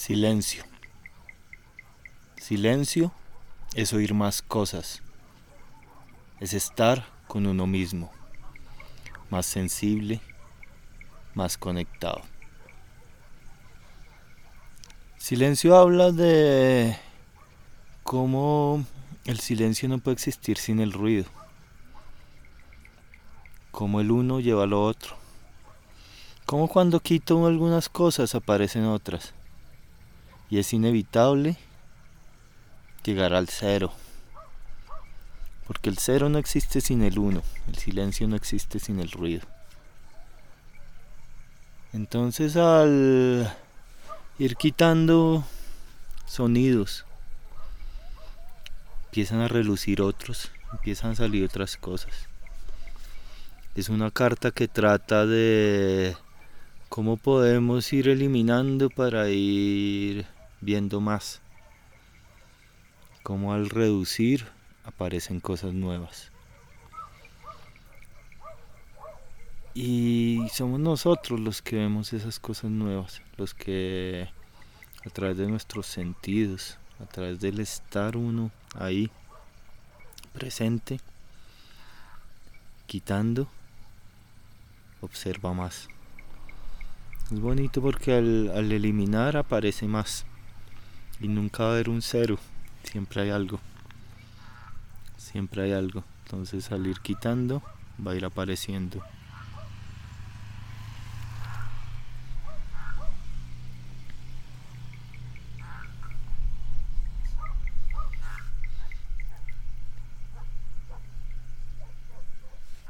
Silencio. Silencio es oír más cosas. Es estar con uno mismo. Más sensible, más conectado. Silencio habla de cómo el silencio no puede existir sin el ruido. Cómo el uno lleva a lo otro. Cómo cuando quito algunas cosas aparecen otras y es inevitable llegar al cero. Porque el cero no existe sin el uno, el silencio no existe sin el ruido. Entonces al ir quitando sonidos, empiezan a relucir otros, empiezan a salir otras cosas. Es una carta que trata de cómo podemos ir eliminando para ir viendo más. Como al reducir aparecen cosas nuevas. Y somos nosotros los que vemos esas cosas nuevas, los que a través de nuestros sentidos, a través del estar uno ahí, presente, quitando, observa más. Es bonito porque al, al eliminar aparece más y nunca va a haber un cero, siempre hay algo, siempre hay algo, entonces al ir quitando va a ir apareciendo.